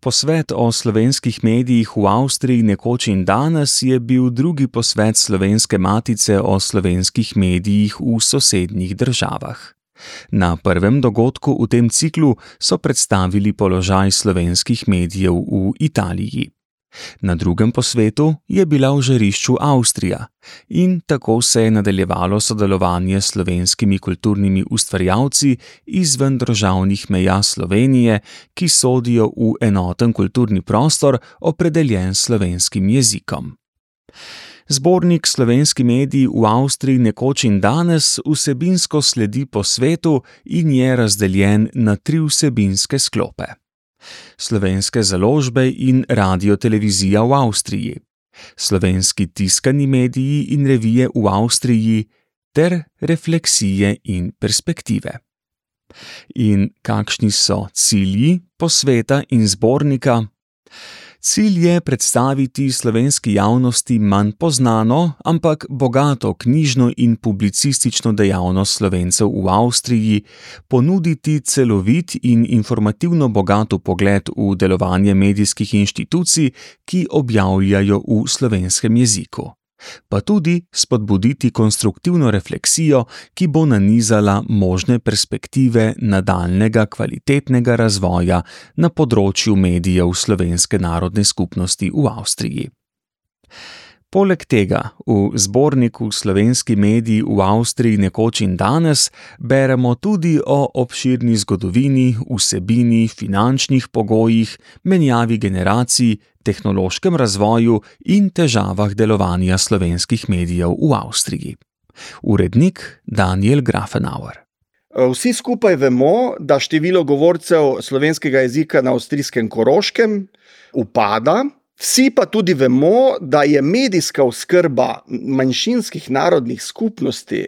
Posvet o slovenskih medijih v Avstriji nekoč in danes je bil drugi posvet slovenske matice o slovenskih medijih v sosednjih državah. Na prvem dogodku v tem ciklu so predstavili položaj slovenskih medijev v Italiji. Na drugem posvetu je bila v žarišču Avstrija in tako se je nadaljevalo sodelovanje s slovenskimi kulturnimi ustvarjalci izven državnih meja Slovenije, ki sodijo v enoten kulturni prostor, opredeljen slovenskim jezikom. Zbornik Slovenski mediji v Avstriji nekoč in danes vsebinsko sledi po svetu in je razdeljen na tri vsebinske sklope slovenske založbe in radiotelevizija v Avstriji, slovenski tiskani mediji in revije v Avstriji ter refleksije in perspektive. In kakšni so cilji posveta in zbornika? Cilj je predstaviti slovenski javnosti manj poznano, ampak bogato knjižno in publicistično dejavnost slovencev v Avstriji, ponuditi celovit in informativno bogato pogled v delovanje medijskih inštitucij, ki objavljajo v slovenskem jeziku pa tudi spodbuditi konstruktivno refleksijo, ki bo nanizala možne perspektive nadaljnega kvalitetnega razvoja na področju medijev slovenske narodne skupnosti v Avstriji. Poleg tega v zborniku Slovenski mediji v Avstriji nekoč in danes beremo tudi o obširni zgodovini, vsebini, finančnih pogojih, menjavi generacij, tehnološkem razvoju in težavah delovanja slovenskih medijev v Avstriji. Urednik Daniel Grafenauer. Vsi skupaj vemo, da število govorcev slovenskega jezika na avstrijskem Koroškem upada. Vsi pa tudi vemo, da je medijska oskrba manjšinskih narodnih skupnosti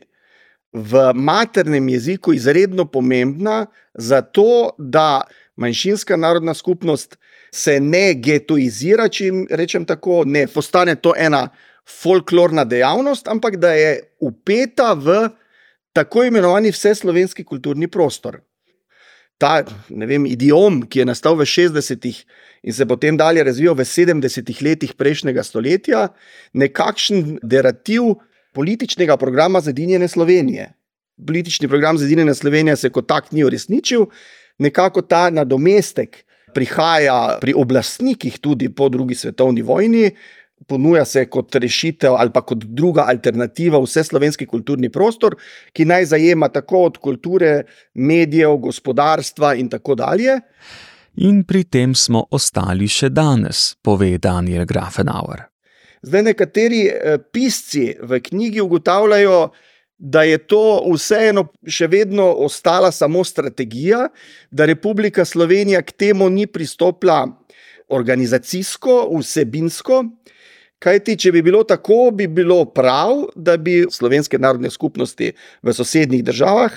v maternem jeziku izredno pomembna, zato da manjšinska narodna skupnost se ne getoizira, če rečem tako, ne postane to ena folklorna dejavnost, ampak da je upeta v tako imenovani vseslovenski kulturni prostor. Ta vem, idiom, ki je nastal v 60-ih in se potem dalje razvijal v 70-ih letih prejšnjega stoletja, nekakšen derativ političnega programa Zedinjene Slovenije. Politični program Zedinjene Slovenije se kot tak ni uresničil, nekako ta nadomestek prihaja pri oblastnikih tudi po drugi svetovni vojni. Ponuja se kot rešitev ali pa kot druga alternativa vse slovenski kulturni prostor, ki naj zajema tako od kulture, medijev, gospodarstva in tako dalje. In pri tem smo ostali še danes, pove Daniel Grafenauer. Zdaj, nekateri eh, pisci v knjigi ugotavljajo, da je to vseeno še vedno ostala samo strategija, da Republika Slovenija k temu ni pristopila organizacijsko, vsebinsko. Kaj ti, če bi bilo tako, bi bilo prav, da bi slovenske narodne skupnosti v sosednjih državah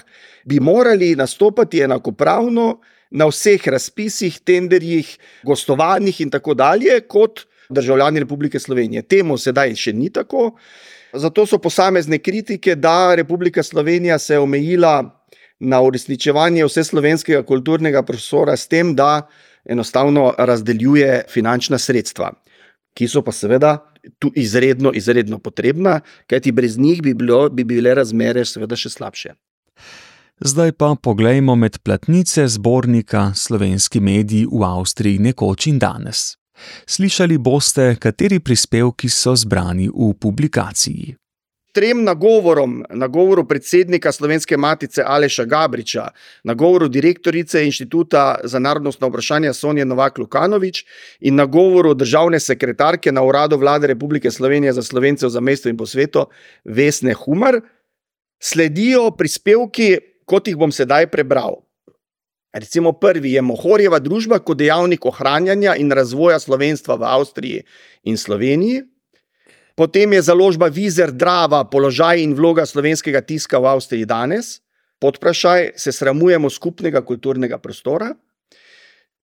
morali nastopati enakopravno na vseh razpisih, tenderjih, gostovanjih in tako dalje, kot državljani Republike Slovenije. Temu sedaj še ni tako. Zato so posamezne kritike, da Republika Slovenija se je omejila na uresničevanje vse slovenskega kulturnega prostora s tem, da enostavno razdeljuje finančna sredstva, ki so pa seveda tu izredno, izredno potrebna, kajti brez njih bi, bilo, bi bile razmere seveda še slabše. Zdaj pa poglejmo med platnice zbornika Slovenski mediji v Avstriji nekoč in danes. Slišali boste, kateri prispevki so zbrani v publikaciji. Trem nagovorom, nagovoru predsednika Slovenske matice Aleša Gabriča, nagovoru direktorice Inštituta za narodnostno vprašanje Sonje Novak Lukanovič in nagovoru državne sekretarke na uradu vlade Republike Slovenije za Slovence v zamestu in po svetu Vesne Humar, sledijo prispevki, kot jih bom sedaj prebral. Recimo prvi je Mohorjeva družba kot dejavnik ohranjanja in razvoja slovenstva v Avstriji in Sloveniji. Potem je založba Vizer Drava, položaj in vloga slovenskega tiska v Avstriji danes, podprašaj, se sramujemo skupnega kulturnega prostora.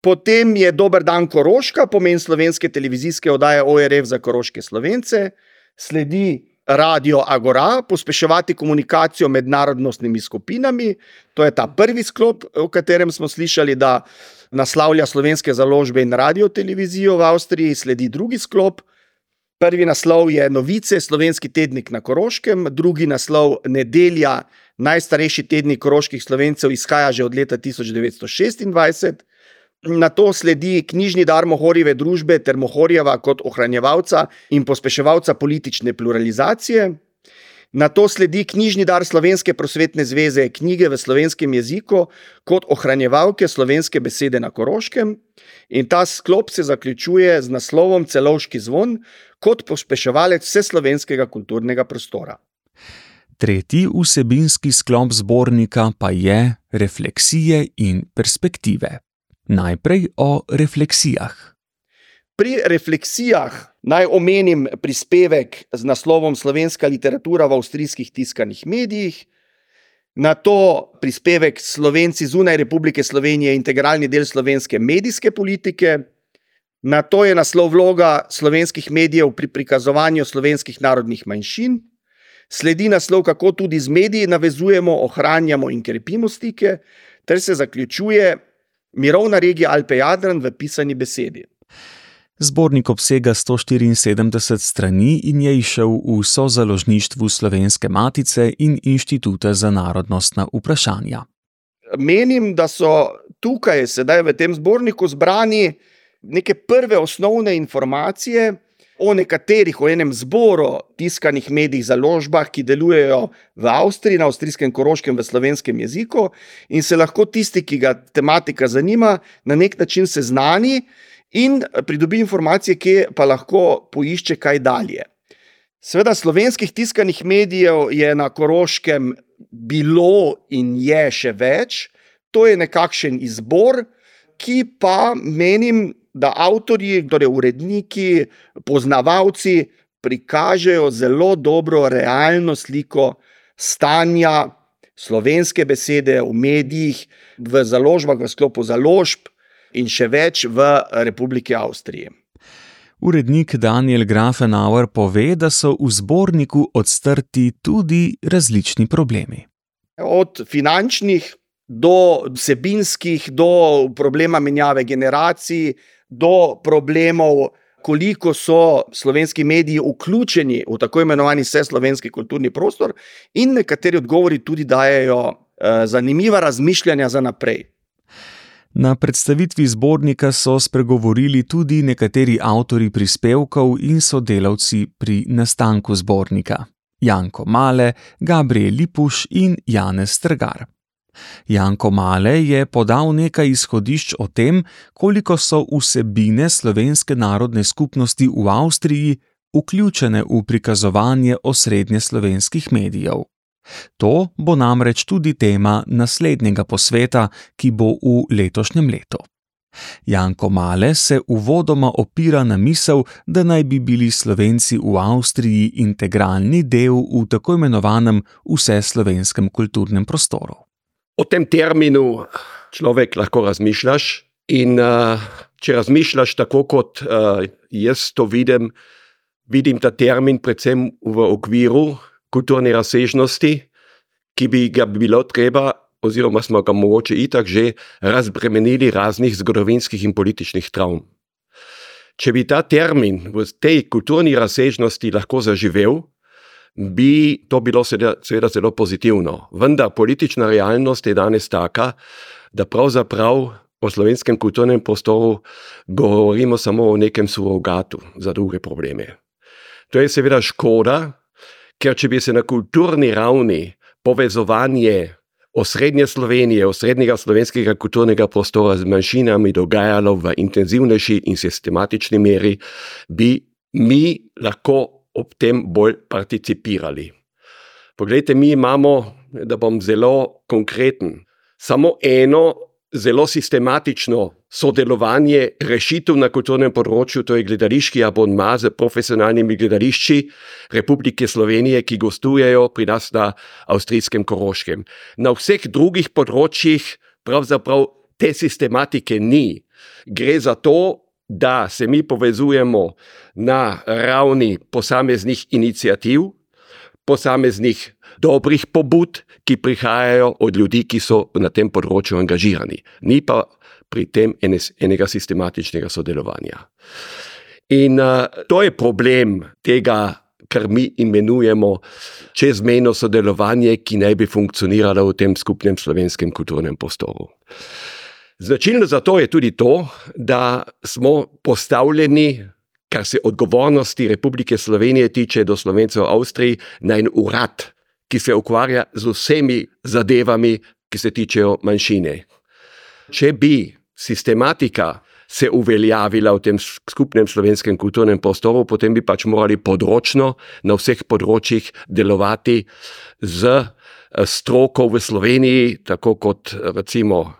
Potem je Dober dan Koroška, pomen slovenske televizijske oddaje ORF za koroške slovence, sledi Radio Agora, pospeševati komunikacijo med narodnostnimi skupinami. To je ta prvi sklop, o katerem smo slišali, da naslavlja slovenske založbe in radio televizijo v Avstriji, sledi drugi sklop. Prvi naslov je Novice, slovenski tednik na Koroškem, drugi naslov Nedelja, najstarejši tednik koroških slovencev, izhaja že od leta 1926. Na to sledi knjižni dar Mohorjeve družbe ter Mohorjeva kot ohranjevalca in pospeševalca politične pluralizacije. Na to sledi knjižni dar Slovenske prosvetne zveze knjige v slovenskem jeziku kot ohranjevalke slovenske besede na Koroškem. In ta sklop se zaključuje z naslovom Celovški zvon kot pospeševalec vseslovenskega kulturnega prostora. Tretji vsebinski sklop zbornika pa je Refleksije in perspektive. Najprej o refleksijah. Pri refleksijah naj omenim prispevek z naslovom Slovenska literatura v avstrijskih tiskanih medijih, na to prispevek Slovenci zunaj Republike Slovenije, integralni del slovenske medijske politike, na to je naslov vloga slovenskih medijev pri prikazovanju slovenskih narodnih manjšin, sledi naslov, kako tudi z mediji navezujemo, ohranjamo in krepimo stike, ter se zaključuje Mirovna regija Alpe-Jadran v pisani besedi. Zbornik obsega 174 strani in je išel v sozaložništvu Slovenske matice in Inštituta za narodnostna vprašanja. Menim, da so tukaj, sedaj v tem zborniku, zbrani neke prve osnovne informacije o nekaterih, o enem zboru tiskanih medijih, založbah, ki delujejo v Avstriji, na avstrijskem koroškem, v slovenskem jeziku, in se lahko tisti, ki ga tematika zanima, na nek način seznani in pridobi informacije, ki pa lahko poišče kaj dalje. Sveda, slovenskih tiskanih medijev je na koroškem bilo in je še več, to je nekakšen izbor, ki pa menim, da avtorji, torej uredniki, poznavalci prikažejo zelo dobro, realno sliko stanja slovenske besede v medijih, v založbah, v sklopu založb in še več v Republiki Avstriji. Urednik Daniel Grafenauer pove, da so v zborniku odstrti tudi različni problemi. Od finančnih do vsebinskih, do problema menjave generacij, do problemov, koliko so slovenski mediji vključeni v tako imenovani vseslovenski kulturni prostor, in nekateri odgovori tudi dajo eh, zanimiva razmišljanja za naprej. Na predstavitvi zbornika so spregovorili tudi nekateri avtori prispevkov in sodelavci pri nastanku zbornika: Janko Male, Gabriel Lipuš in Janez Strgar. Janko Male je podal nekaj izhodišč o tem, koliko so vsebine slovenske narodne skupnosti v Avstriji vključene v prikazovanje osrednje slovenskih medijev. To bo namreč tudi tema naslednjega posveta, ki bo v letošnjem letu. Janko Male se uvodoma opira na misel, da naj bi bili Slovenci v Avstriji integralni del v tako imenovanem vseslovenskem kulturnem prostoru. O tem terminu človek lahko razmišljaš. In uh, če razmišljaš tako, kot uh, jaz to vidim, vidim ta termin predvsem v okviru kulturne razsežnosti, ki bi ga bilo treba, oziroma smo ga mogoče itak že razbremenili raznih zgodovinskih in političnih travm. Če bi ta termin v tej kulturni razsežnosti lahko zaživel, bi to bilo seveda zelo pozitivno. Vendar politična realnost je danes taka, da pravzaprav o slovenskem kulturnem prostoru govorimo samo o nekem surogatu za druge probleme. To je seveda škoda, ker če bi se na kulturni ravni povezovanje osrednje Slovenije, osrednjega slovenskega kulturnega prostora z manjšinami dogajalo v intenzivnejši in sistematični meri, bi mi lahko ob tem bolj participirali. Poglejte, mi imamo, da bom zelo konkreten, samo eno zelo sistematično sodelovanje rešitev na kulturnem področju, to je gledališki abonma z profesionalnimi gledališči Republike Slovenije, ki gostujejo pri nas na avstrijskem Koroškem. Na vseh drugih področjih pravzaprav te sistematike ni. Gre za to, da se mi povezujemo na ravni posameznih inicijativ, posameznih dobrih pobud, ki prihajajo od ljudi, ki so na tem področju angažirani, ni pa pri tem enega sistematičnega sodelovanja. In uh, to je problem tega, kar mi imenujemo čezmejno sodelovanje, ki naj bi funkcioniralo v tem skupnem slovenskem kulturnem prostoru. Značilno za to je tudi to, da smo postavljeni, kar se odgovornosti Republike Slovenije tiče do Slovencev v Avstriji, na en urad, ki se ukvarja z vsemi zadevami, ki se tičejo manjšine. Če bi sistematika se uveljavila v tem skupnem slovenskem kulturnem prostoru, potem bi pač morali področno na vseh področjih delovati z eh, stroko v Sloveniji, tako kot recimo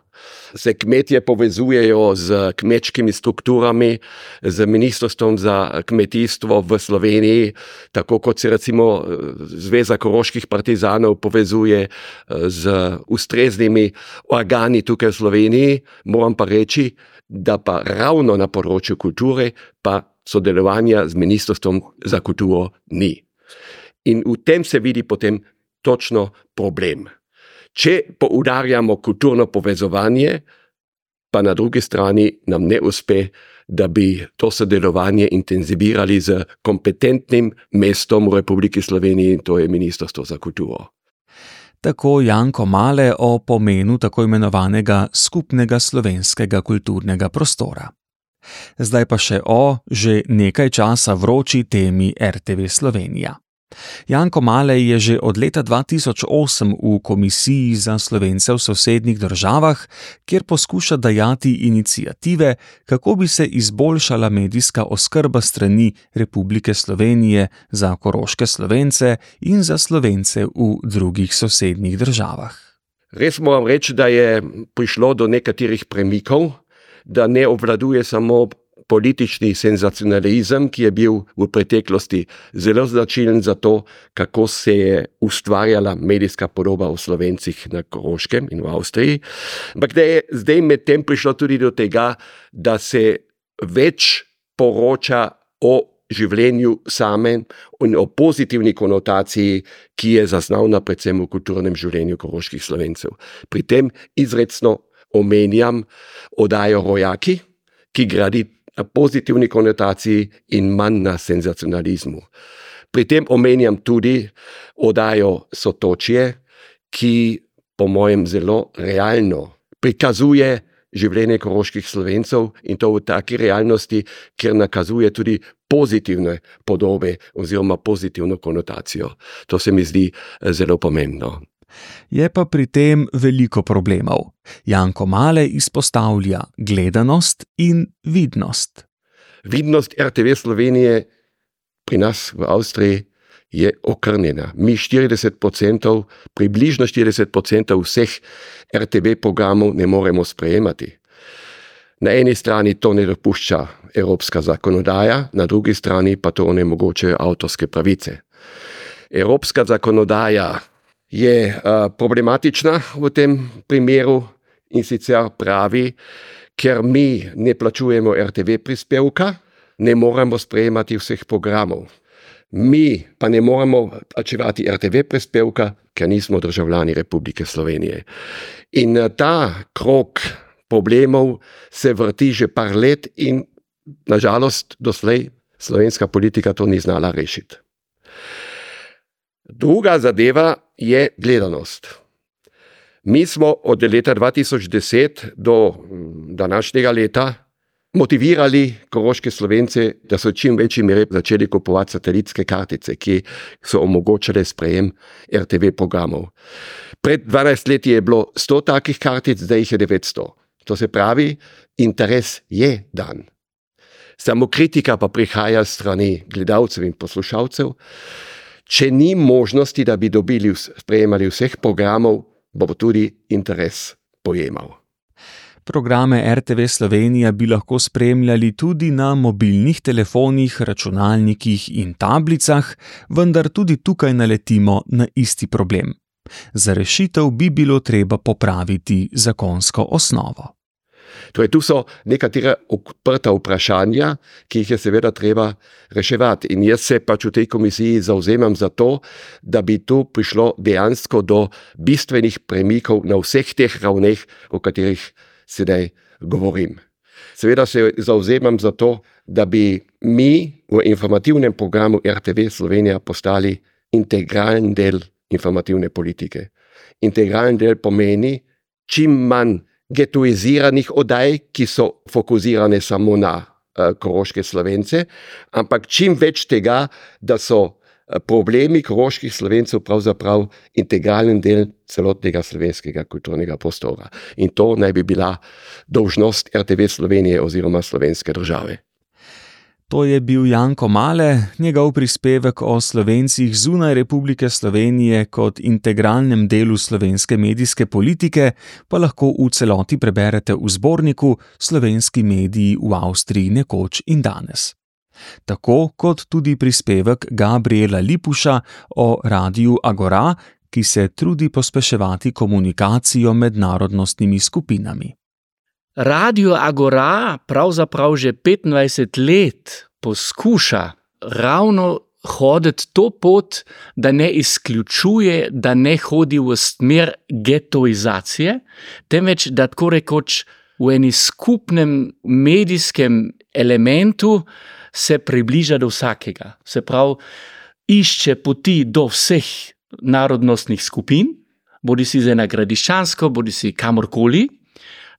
se kmetje povezujejo z kmečkimi strukturami, z ministrstvom za kmetijstvo v Sloveniji, tako kot se recimo Zveza koroških partizanov povezuje z ustreznimi organi tukaj v Sloveniji, moram pa reči, da pa ravno na področju kulture pa sodelovanja z ministrstvom za kulturo ni. In v tem se vidi potem točno problem. Če poudarjamo kulturno povezovanje, pa na drugi strani nam ne uspe, da bi to sodelovanje intenzivirali z kompetentnim mestom v Republiki Sloveniji, in to je Ministrstvo za kulturo. Tako Janko Male o pomenu tako imenovanega skupnega slovenskega kulturnega prostora. Zdaj pa še o že nekaj časa vroči temi RTV Slovenija. Janko Malej je že od leta 2008 v Komisiji za slovence v sosednjih državah, kjer poskuša dajati inicijative, kako bi se izboljšala medijska oskrba strani Republike Slovenije za koroške slovence in za slovence v drugih sosednjih državah. Res moram reči, da je prišlo do nekaterih premikov, da ne obvladuje samo politični senzacionalizem, ki je bil v preteklosti zelo značilen za to, kako se je ustvarjala medijska podoba o slovencih na Koroškem in v Avstriji. Ampak da je zdaj med tem prišlo tudi do tega, da se več poroča o življenju samem in o pozitivni konotaciji, ki je zaznavna predvsem v kulturnem življenju koroških slovencev. Pri tem izredno omenjam oddajo Rojaki, ki gradi pozitivni konotaciji in manj na senzacionalizmu. Pri tem omenjam tudi oddajo Sotočje, ki po mojem zelo realno prikazuje življenje koroških slovencev in to v taki realnosti, kjer nakazuje tudi pozitivne podobe oziroma pozitivno konotacijo. To se mi zdi eh, zelo pomembno. Je pa pri tem veliko problemov. Janko Male izpostavlja gledanost in vidnost. Vidnost RTV Slovenije pri nas v Avstriji je okrnjena. Mi 40%, približno 40% vseh RTV programov ne moremo sprejemati. Na eni strani to ne dopušča evropska zakonodaja, na drugi strani pa to onemogočajo avtorske pravice. Evropska zakonodaja je uh, problematična v tem primeru in sicer pravi, ker mi ne plačujemo RTV prispevka, ne moremo sprejemati vseh programov. Mi pa ne moremo plačevati RTV prispevka, ker nismo državljani Republike Slovenije. In ta krok problemov se vrti že par let, in nažalost, doslej slovenska politika to ni znala rešiti. Druga zadeva je gledanost. Mi smo od leta 2010 do mm, današnjega leta motivirali koroške slovence, da so čim večji meri začeli kupovati satelitske kartice, ki so omogočale sprejem RTV programov. Pred 12 leti je bilo 100 takih kartic, zdaj jih je 900. To se pravi, interes je dan. Samo kritika pa prihaja strani gledalcev in poslušalcev, če ni možnosti, da bi dobili, sprejemali vseh programov, bo tudi interes pojemal. Programe RTV Slovenija bi lahko spremljali tudi na mobilnih telefonih, računalnikih in tablicah, vendar tudi tukaj naletimo na isti problem. Za rešitev bi bilo treba popraviti zakonsko osnovo. Torej, tu so nekatera odprta vprašanja, ki jih je seveda treba reševati. In jaz se pač v tej komisiji zauzemam za to, da bi tu prišlo dejansko do bistvenih premikov na vseh teh ravneh, o katerih sedaj govorim. Seveda se zauzemam za to, da bi mi v informativnem programu RTV Slovenija postali integralen del informativne politike. Integralen del pomeni čim manj getoiziranih oddaj, ki so fokusirane samo na uh, koroške slovence, ampak čim več tega, da so uh, problemi koroških slovencev pravzaprav integralen del celotnega slovenskega kulturnega prostora. In to naj bi bila dolžnost RTV Slovenije oziroma slovenske države. To je bil Janko Male, njegov prispevek o slovencih zunaj Republike Slovenije kot integralnem delu slovenske medijske politike pa lahko v celoti preberete v zborniku Slovenski mediji v Avstriji nekoč in danes. Tako kot tudi prispevek Gabriela Lipuša o radiju Agora, ki se trudi pospeševati komunikacijo med narodnostnimi skupinami. Radio Agora pravzaprav že 25 let poskuša ravno hoditi to pot, da ne izključuje, da ne hodi v smer getoizacije, temveč da tako rekoč v enem skupnem medijskem elementu se približa do vsakega. Se pravi, išče poti do vseh narodnostnih skupin, bodi si za ena gradiščansko, bodi si kamorkoli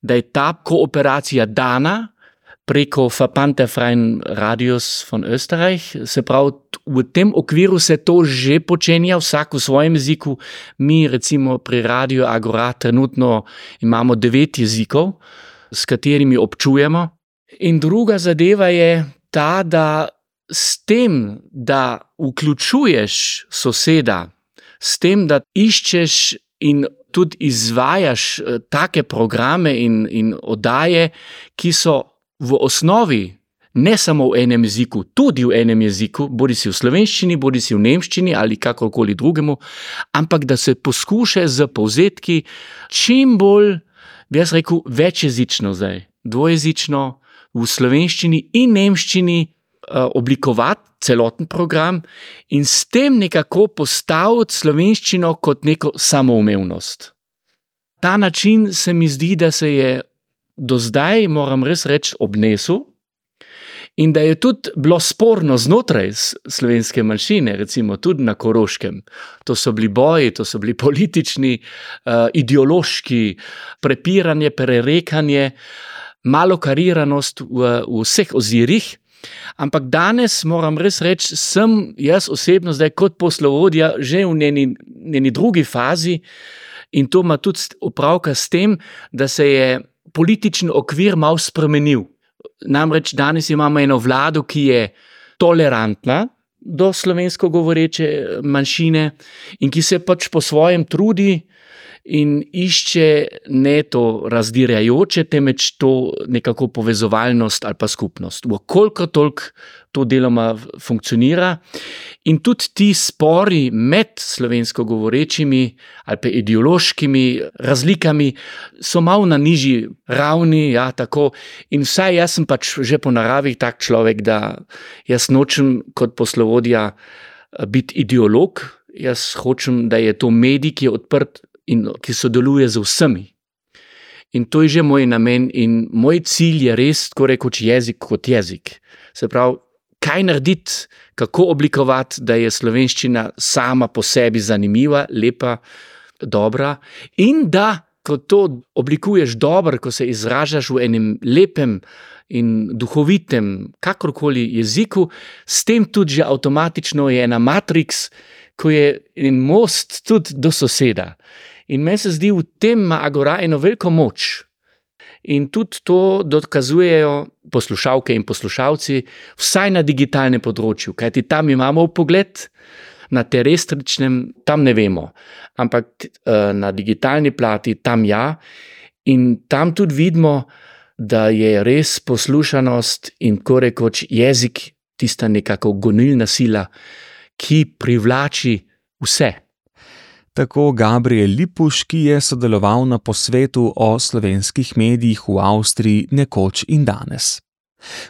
da je ta kooperacija dana preko Fapante Freien Radios von Österreich. Se pravi, v tem okviru se to že počenja, vsak v svojem jeziku. Mi, recimo pri Radio Agora, trenutno imamo devet jezikov, s katerimi občujemo. In druga zadeva je ta, da s tem, da vključuješ soseda, s tem, da iščeš in tudi izvajaš uh, take programe in, in oddaje, ki so v osnovi ne samo v enem jeziku, tudi v enem jeziku, bodi si v slovenščini, bodi si v nemščini ali kakorkoli drugemu, ampak da se poskuša z povzetki čim bolj, bi jaz rekel, večjezično zdaj, dvojezično v slovenščini in nemščini. Eh, oblikovati celoten program in s tem nekako postaviti slovenščino kot neko samoumevnost. Ta način se mi zdi, da se je do zdaj, moram res reči, obnesel. In da je tudi bilo sporno znotraj slovenske manjšine, recimo tudi na Koroškem. To so bili boji, to so bili politični, uh, ideološki, prepiranje, prerekanje, malo kariranost v, v vseh ozirih. Ampak danes moram res reči, sem jaz osebno zdaj kot poslovodja že v njeni, njeni drugi fazi in to ima tudi opravka s tem, da se je politični okvir malo spremenil. Namreč danes imamo eno vlado, ki je tolerantna do slovensko govoreče manjšine in ki se pač po svojem trudi in išče ne to razdirjajoče, temveč to nekako povezovalnost ali pa skupnost. Vkoliko toliko to deloma funkcionira. In tudi ti spori med slovensko govorečimi ali pa ideološkimi razlikami so malo na nižji ravni. Ja, in vsaj jaz sem pač že po naravi tak človek, da jaz nočem kot poslovodja eh, biti ideolog. Jaz hočem, da je to medij, ki je odprt in ki sodeluje z vsemi. In to je že moj namen, in moj cilj je res, tako rekoč, jezik kot jezik. Se pravi, kaj narediti, kako oblikovati, da je slovenščina sama po sebi zanimiva, lepa, dobra, in da, ko to oblikuješ dobro, ko se izražaš v enem lepem in duhovitem, kakorkoli jeziku, s tem tudi že avtomatično je ena matrica, ko je en most tudi do soseda. In meni se zdi, v tem ima Agora eno veliko moč. In tudi to dokazujejo poslušalke in poslušalci, vsaj na digitalnem področju, kajti tam imamo pogled, na terestričnem, tam ne vemo, ampak eh, na digitalni plati tam ja. In tam tudi vidimo, da je res poslušanost in ko rekoč jezik tista nekako gonilna sila, ki privlači vse. Tako Gabriel Lipuš, ki je sodeloval na posvetu o slovenskih medijih v Avstriji nekoč in danes.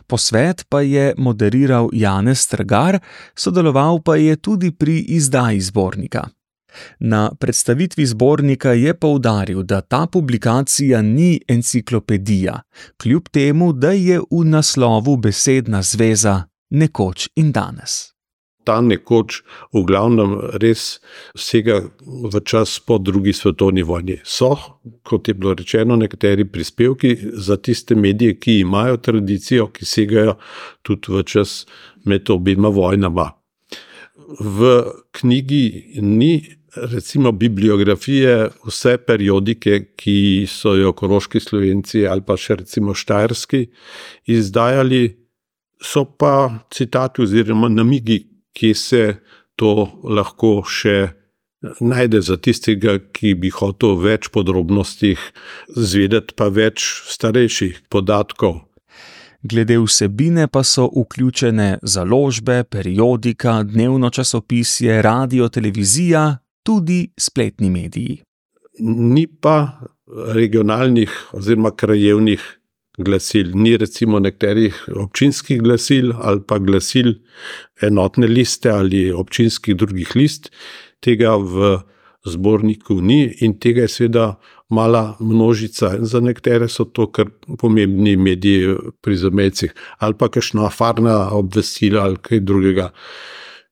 Posvet pa je moderiral Janez Trgar, sodeloval pa je tudi pri izdaji zbornika. Na predstavitvi zbornika je poudaril, da ta publikacija ni enciklopedija, kljub temu, da je v naslovu besedna zveza nekoč in danes. Ta nekoč v glavnem res vsega v čas po drugi svetovni vojni. So, kot je bilo rečeno, nekateri prispevki za tiste medije, ki imajo tradicijo, ki segajo tudi v čas med obima vojnama. V knjigi ni recimo bibliografije, vse periodike, ki so jo koroški slovenci ali pa še recimo štajerski izdajali, so pa citati oziroma namigi, ki se to lahko še najde za tistega, ki bi hotel več podrobnosti zvedeti, pa več starejših podatkov. Glede vsebine pa so vključene založbe, periodika, dnevno časopisje, radio, televizija tudi spletni mediji. Ni pa regionalnih oziroma krajevnih glasil, ni recimo nekaterih občinskih glasil ali pa glasil enotne liste ali občinskih drugih list. Tega v zborniku ni in tega je seveda mala množica. Za nekatere so to kar pomembni mediji pri zamecih ali pa kakšna farna obvestila ali kaj drugega.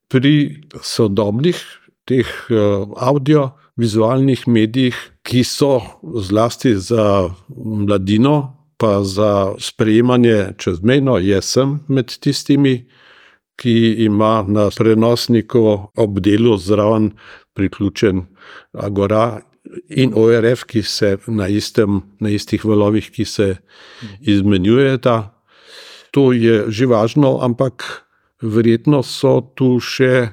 Pri sodobnih teh uh, audio-vizualnih medijih, ki so zlasti za mladino, pa za sprejemanje čezmejno, jaz sem med tistimi, ki ima na prenosniku ob delu zraven priključen Agora. In ORF, ki se na, istem, na istih valovih, ki se izmenjujeta, to je že važno, ampak verjetno so tu še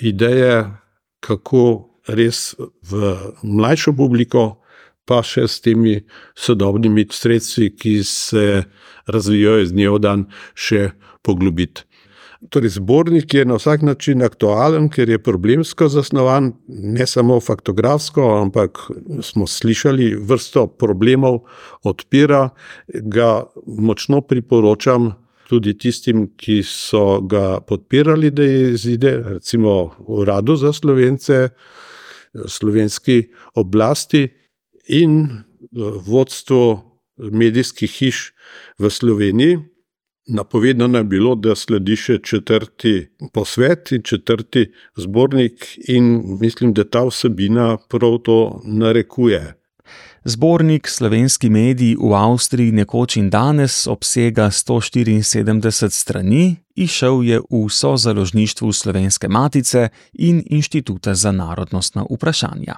ideje, kako res v mlajšo publiko, pa še s temi sodobnimi sredstvi, ki se razvijajo iz dneva v dan, še poglobiti. Torej, zbornik je na vsak način aktualen, ker je problemsko zasnovan, ne samo faktografsko, ampak smo slišali vrsto problemov, odpira ga močno priporočam tudi tistim, ki so ga podpirali, da je izide, recimo Uradu za Slovence, slovenski oblasti in vodstvo medijskih hiš v Sloveniji. Napovedano je bilo, da sledi še četrti posvet in četrti zbornik, in mislim, da ta vsebina prav to narekuje. Zbornik slovenski mediji v Avstriji nekoč in danes obsega 174 strani, išel je v sozaložništvu Slovenske matice in Inštituta za narodnostna vprašanja.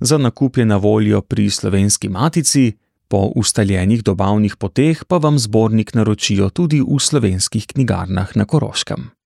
Za nakup je na voljo pri Slovenski matici, po ustaljenih dobavnih poteh pa vam zbornik naročijo tudi v slovenskih knjigarnah na Koroškem.